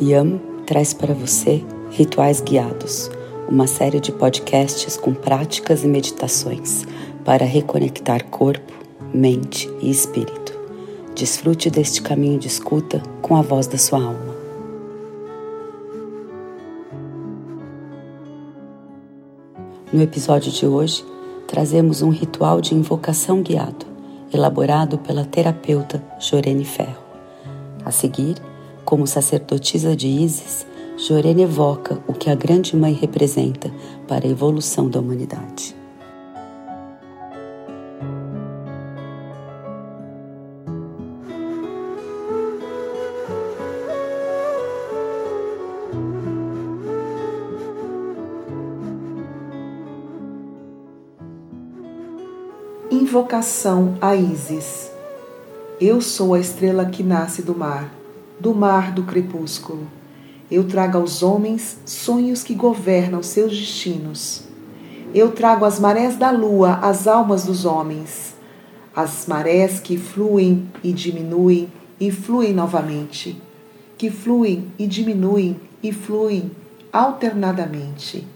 Yam traz para você Rituais Guiados, uma série de podcasts com práticas e meditações para reconectar corpo, mente e espírito. Desfrute deste caminho de escuta com a voz da sua alma. No episódio de hoje, trazemos um ritual de invocação guiado, elaborado pela terapeuta Jorene Ferro. A seguir, como sacerdotisa de Isis, Jorene evoca o que a Grande Mãe representa para a evolução da humanidade. Invocação a Isis. Eu sou a estrela que nasce do mar do mar do crepúsculo. Eu trago aos homens sonhos que governam seus destinos. Eu trago as marés da lua as almas dos homens, as marés que fluem e diminuem e fluem novamente, que fluem e diminuem e fluem alternadamente.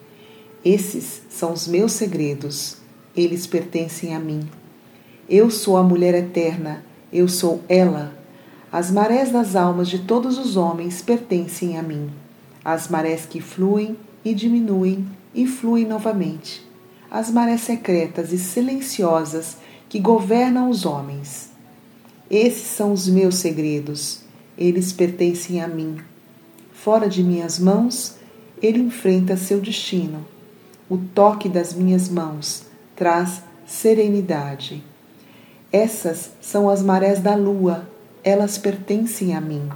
Esses são os meus segredos, eles pertencem a mim. Eu sou a mulher eterna, eu sou ela as marés das almas de todos os homens pertencem a mim. As marés que fluem e diminuem e fluem novamente. As marés secretas e silenciosas que governam os homens. Esses são os meus segredos. Eles pertencem a mim. Fora de minhas mãos, ele enfrenta seu destino. O toque das minhas mãos traz serenidade. Essas são as marés da lua elas pertencem a mim.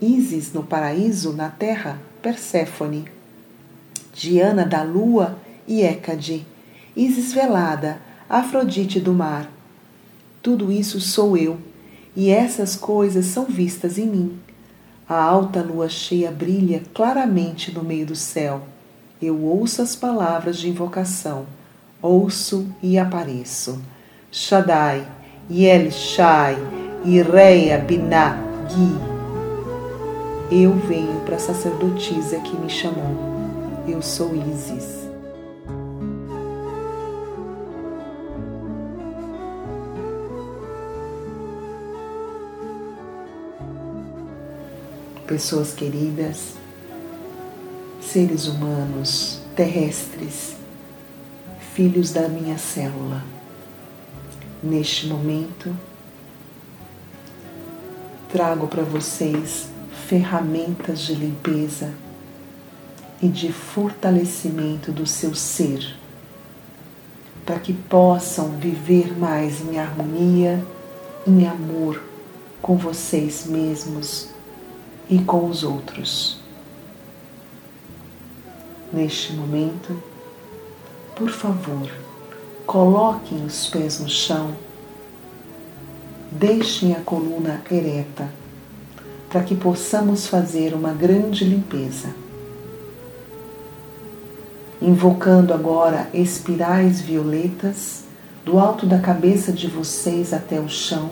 Isis no paraíso, na terra, Perséfone. Diana da lua e Hécade. Isis velada, Afrodite do mar. Tudo isso sou eu, e essas coisas são vistas em mim. A alta lua cheia brilha claramente no meio do céu. Eu ouço as palavras de invocação, ouço e apareço. Shaddai, Yel Shai, Ireia Binah Gui. Eu venho para a sacerdotisa que me chamou. Eu sou Isis. Pessoas queridas, seres humanos, terrestres, filhos da minha célula, neste momento, trago para vocês ferramentas de limpeza e de fortalecimento do seu ser, para que possam viver mais em harmonia, em amor com vocês mesmos e com os outros. Neste momento, por favor, coloquem os pés no chão deixem a coluna ereta, para que possamos fazer uma grande limpeza. Invocando agora espirais violetas do alto da cabeça de vocês até o chão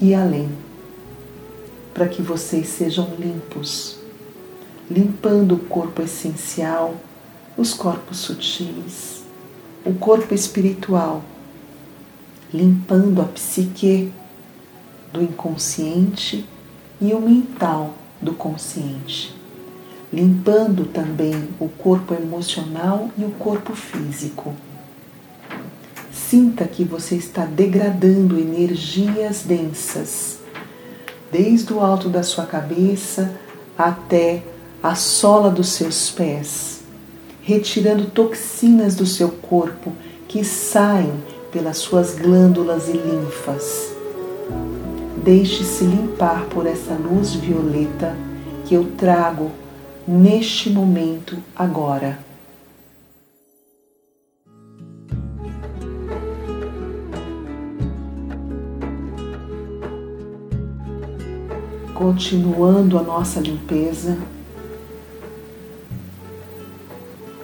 e além, para que vocês sejam limpos, limpando o corpo essencial, os corpos sutis, o corpo espiritual, limpando a psique do inconsciente e o mental do consciente, limpando também o corpo emocional e o corpo físico. Sinta que você está degradando energias densas, desde o alto da sua cabeça até a sola dos seus pés, retirando toxinas do seu corpo que saem pelas suas glândulas e linfas Deixe-se limpar por essa luz violeta que eu trago neste momento agora. Continuando a nossa limpeza,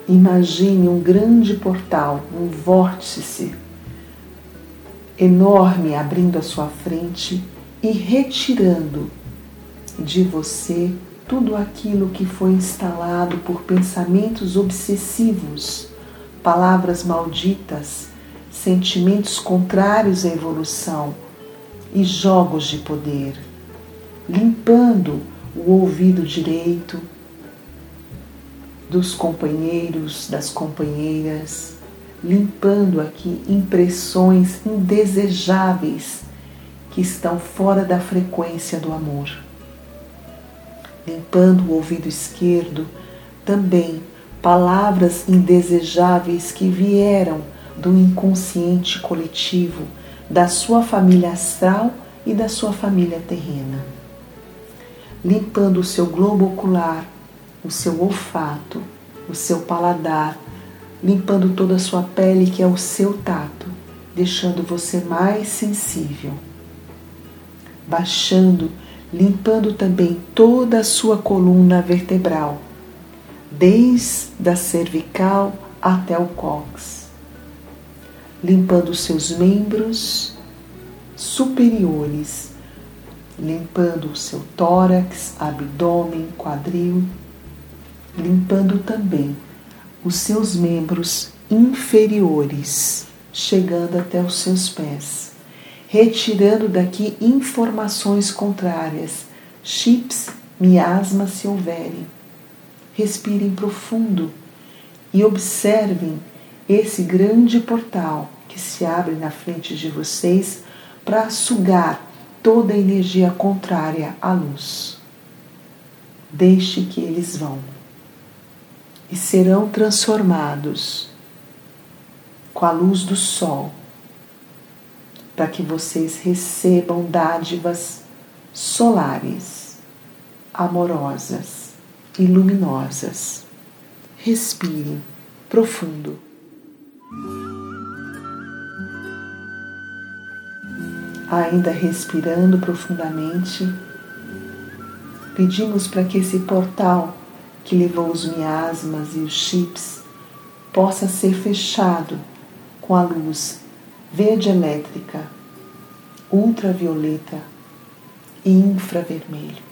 imagine um grande portal, um vórtice enorme abrindo à sua frente e retirando de você tudo aquilo que foi instalado por pensamentos obsessivos, palavras malditas, sentimentos contrários à evolução e jogos de poder, limpando o ouvido direito dos companheiros, das companheiras, limpando aqui impressões indesejáveis que estão fora da frequência do amor. Limpando o ouvido esquerdo, também palavras indesejáveis que vieram do inconsciente coletivo, da sua família astral e da sua família terrena. Limpando o seu globo ocular, o seu olfato, o seu paladar, limpando toda a sua pele, que é o seu tato, deixando você mais sensível. Baixando, limpando também toda a sua coluna vertebral, desde a cervical até o cóccix. Limpando seus membros superiores, limpando o seu tórax, abdômen, quadril, limpando também os seus membros inferiores, chegando até os seus pés, retirando daqui informações contrárias, chips, miasmas se houverem. Respirem profundo e observem esse grande portal que se abre na frente de vocês para sugar toda a energia contrária à luz. Deixe que eles vão e serão transformados com a luz do sol, para que vocês recebam dádivas solares, amorosas e luminosas. Respire profundo. Ainda respirando profundamente, pedimos para que esse portal que levou os miasmas e os chips possa ser fechado com a luz verde elétrica, ultravioleta e infravermelho.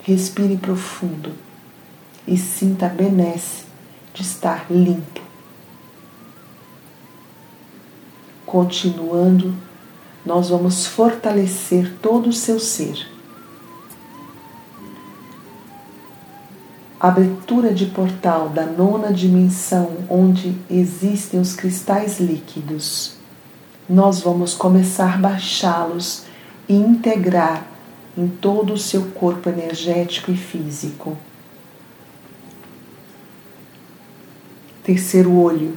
Respire profundo e sinta a benesse de estar limpo. Continuando, nós vamos fortalecer todo o seu ser abertura de portal da nona dimensão, onde existem os cristais líquidos, nós vamos começar a baixá-los e integrar em todo o seu corpo energético e físico. Terceiro olho,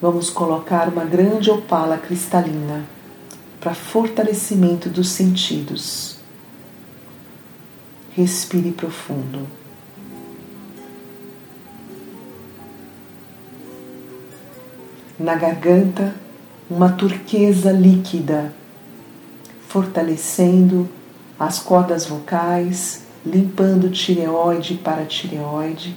vamos colocar uma grande opala cristalina para fortalecimento dos sentidos. Respire profundo. Na garganta uma turquesa líquida, fortalecendo as cordas vocais, limpando tireoide para tireoide,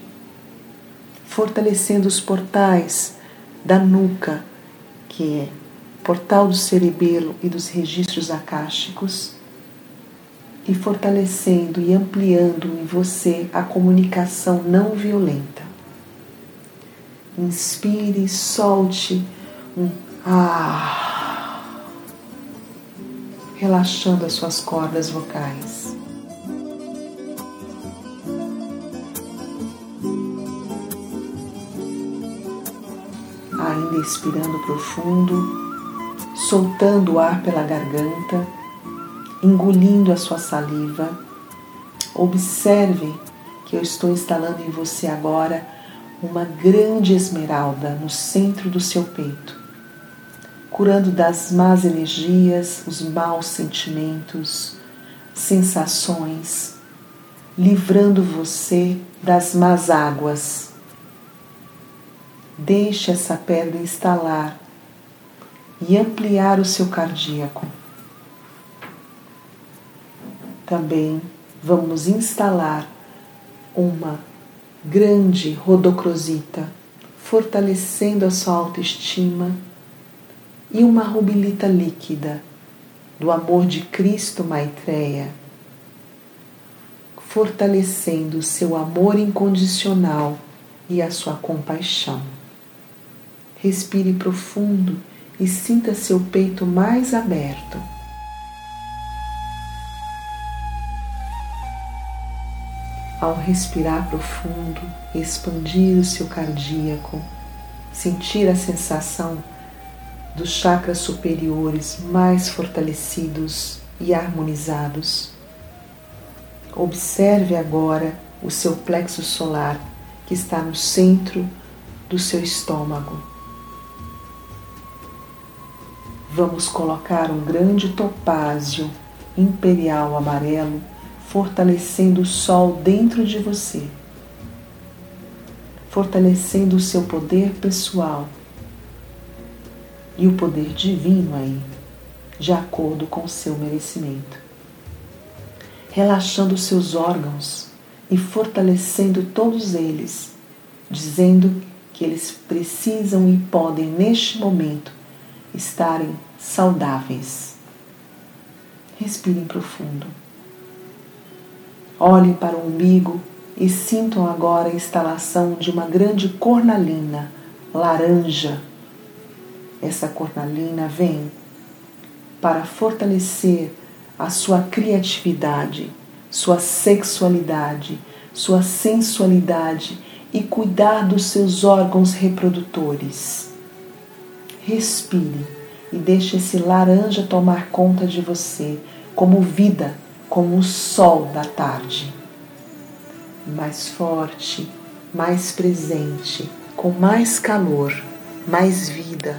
fortalecendo os portais da nuca, que é portal do cerebelo e dos registros acásticos, e fortalecendo e ampliando em você a comunicação não violenta. Inspire, solte um ah, relaxando as suas cordas vocais. Ainda expirando profundo, soltando o ar pela garganta, engolindo a sua saliva. Observe que eu estou instalando em você agora uma grande esmeralda no centro do seu peito, curando das más energias, os maus sentimentos, sensações, livrando você das más águas. Deixe essa pedra instalar e ampliar o seu cardíaco. Também vamos instalar uma grande rodocrosita, fortalecendo a sua autoestima, e uma rubilita líquida do amor de Cristo Maitreya, fortalecendo seu amor incondicional e a sua compaixão. Respire profundo e sinta seu peito mais aberto. Ao respirar profundo, expandir o seu cardíaco, sentir a sensação dos chakras superiores mais fortalecidos e harmonizados. Observe agora o seu plexo solar que está no centro do seu estômago. Vamos colocar um grande topázio imperial amarelo fortalecendo o sol dentro de você, fortalecendo o seu poder pessoal e o poder divino aí, de acordo com o seu merecimento. Relaxando os seus órgãos e fortalecendo todos eles, dizendo que eles precisam e podem neste momento estarem saudáveis. Respirem profundo. Olhem para o umbigo e sintam agora a instalação de uma grande cornalina laranja. Essa cornalina vem para fortalecer a sua criatividade, sua sexualidade, sua sensualidade e cuidar dos seus órgãos reprodutores. Respire e deixe esse laranja tomar conta de você, como vida, como o sol da tarde. Mais forte, mais presente, com mais calor, mais vida.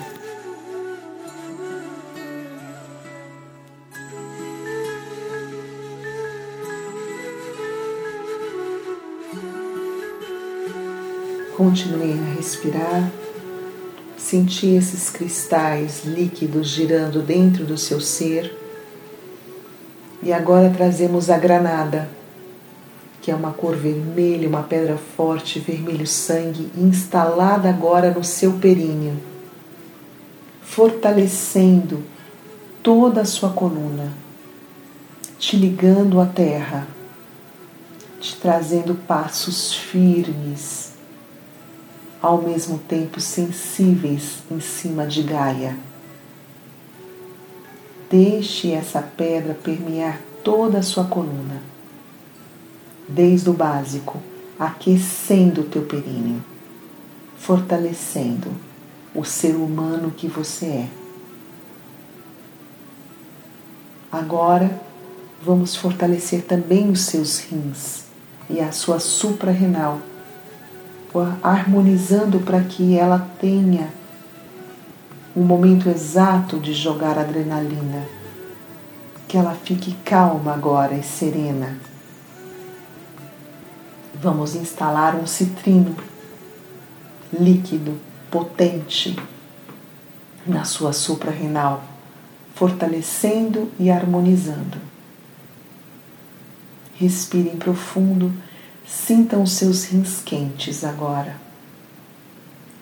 Continue a respirar sentir esses cristais líquidos girando dentro do seu ser. E agora trazemos a granada, que é uma cor vermelha, uma pedra forte, vermelho sangue, instalada agora no seu períneo, fortalecendo toda a sua coluna, te ligando à terra, te trazendo passos firmes ao mesmo tempo sensíveis em cima de Gaia. Deixe essa pedra permear toda a sua coluna, desde o básico, aquecendo o teu períneo, fortalecendo o ser humano que você é. Agora, vamos fortalecer também os seus rins e a sua suprarrenal harmonizando para que ela tenha um momento exato de jogar adrenalina, que ela fique calma agora e serena. Vamos instalar um citrino líquido, potente, na sua suprarrenal, fortalecendo e harmonizando. Respirem profundo Sintam seus rins quentes agora.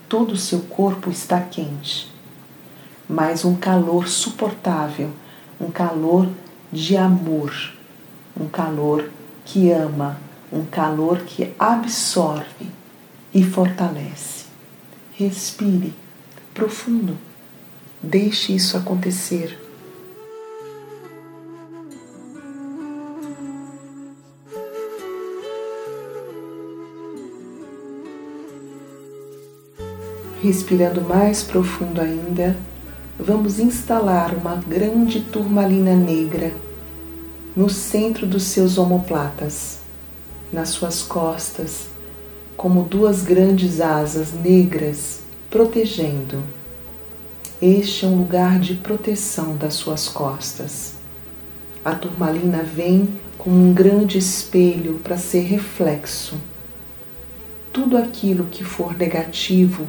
Todo o seu corpo está quente, mas um calor suportável, um calor de amor, um calor que ama, um calor que absorve e fortalece. Respire profundo. Deixe isso acontecer. Respirando mais profundo ainda, vamos instalar uma grande turmalina negra no centro dos seus omoplatas, nas suas costas, como duas grandes asas negras protegendo. Este é um lugar de proteção das suas costas. A turmalina vem como um grande espelho para ser reflexo. Tudo aquilo que for negativo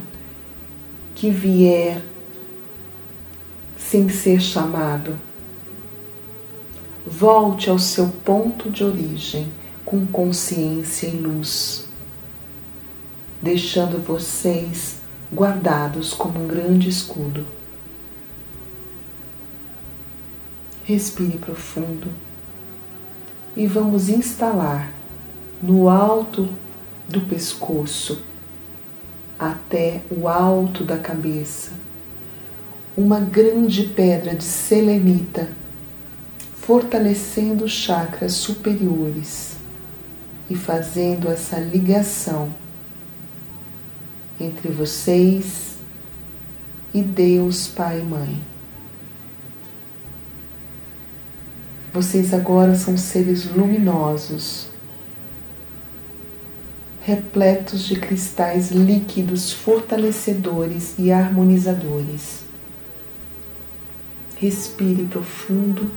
que vier sem ser chamado. Volte ao seu ponto de origem com consciência e luz, deixando vocês guardados como um grande escudo. Respire profundo e vamos instalar no alto do pescoço até o alto da cabeça, uma grande pedra de selenita, fortalecendo os chakras superiores e fazendo essa ligação entre vocês e Deus Pai e Mãe. Vocês agora são seres luminosos, repletos de cristais líquidos fortalecedores e harmonizadores. Respire profundo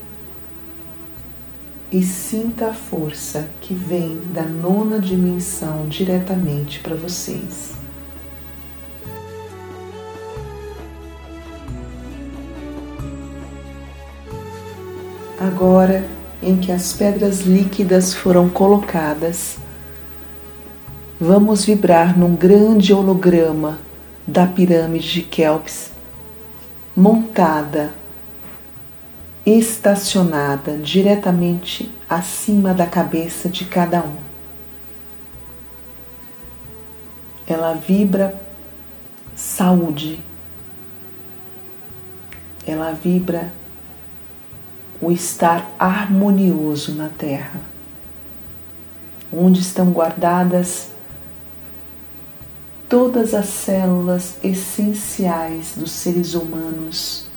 e sinta a força que vem da nona dimensão diretamente para vocês. Agora em que as pedras líquidas foram colocadas, vamos vibrar num grande holograma da pirâmide de Kelps, montada estacionada diretamente acima da cabeça de cada um. Ela vibra saúde, ela vibra o estar harmonioso na Terra, onde estão guardadas todas as células essenciais dos seres humanos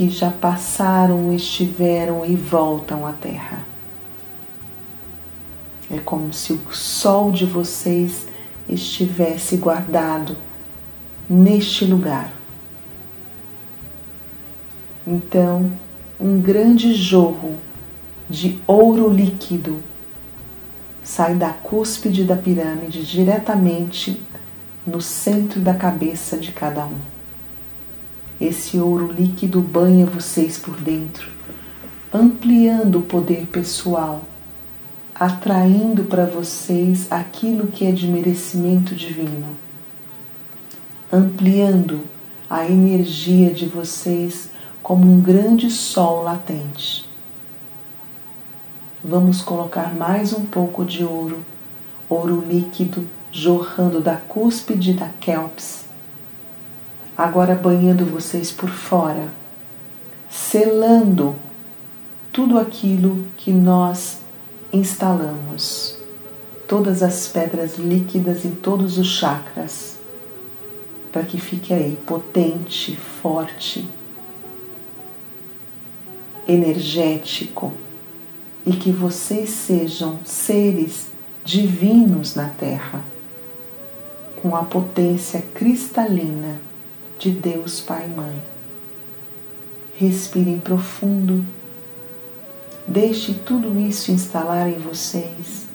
que já passaram, estiveram e voltam à Terra. É como se o sol de vocês estivesse guardado neste lugar. Então, um grande jorro de ouro líquido sai da cúspide da pirâmide diretamente no centro da cabeça de cada um. Esse ouro líquido banha vocês por dentro, ampliando o poder pessoal, atraindo para vocês aquilo que é de merecimento divino, ampliando a energia de vocês como um grande sol latente. Vamos colocar mais um pouco de ouro, ouro líquido jorrando da cúspide da Kelps agora banhando vocês por fora, selando tudo aquilo que nós instalamos, todas as pedras líquidas em todos os chakras, para que fique aí potente, forte, energético e que vocês sejam seres divinos na Terra, com a potência cristalina de Deus Pai e Mãe. Respirem profundo. Deixe tudo isso instalar em vocês.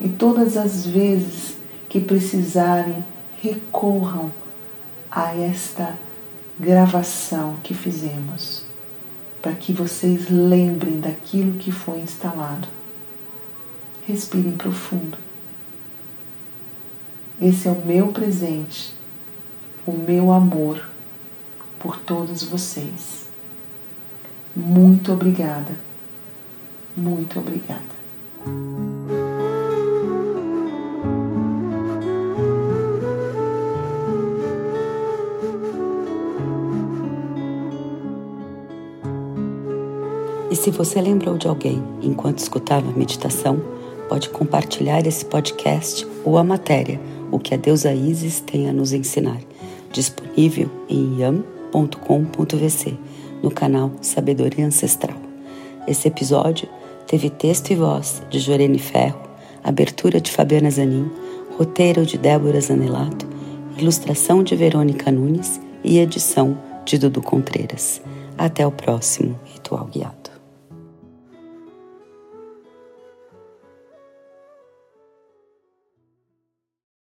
E todas as vezes que precisarem, recorram a esta gravação que fizemos, para que vocês lembrem daquilo que foi instalado. Respirem profundo. Esse é o meu presente o meu amor por todos vocês. Muito obrigada, muito obrigada. E se você lembrou de alguém enquanto escutava a meditação, pode compartilhar esse podcast ou a matéria, o que a deusa Isis tem a nos ensinar disponível em yam.com.vc, no canal Sabedoria Ancestral. Esse episódio teve texto e voz de Jorene Ferro, abertura de Fabiana Zanin, roteiro de Débora Zanelato, ilustração de Verônica Nunes e edição de Dudu Contreiras. Até o próximo Ritual Guiado.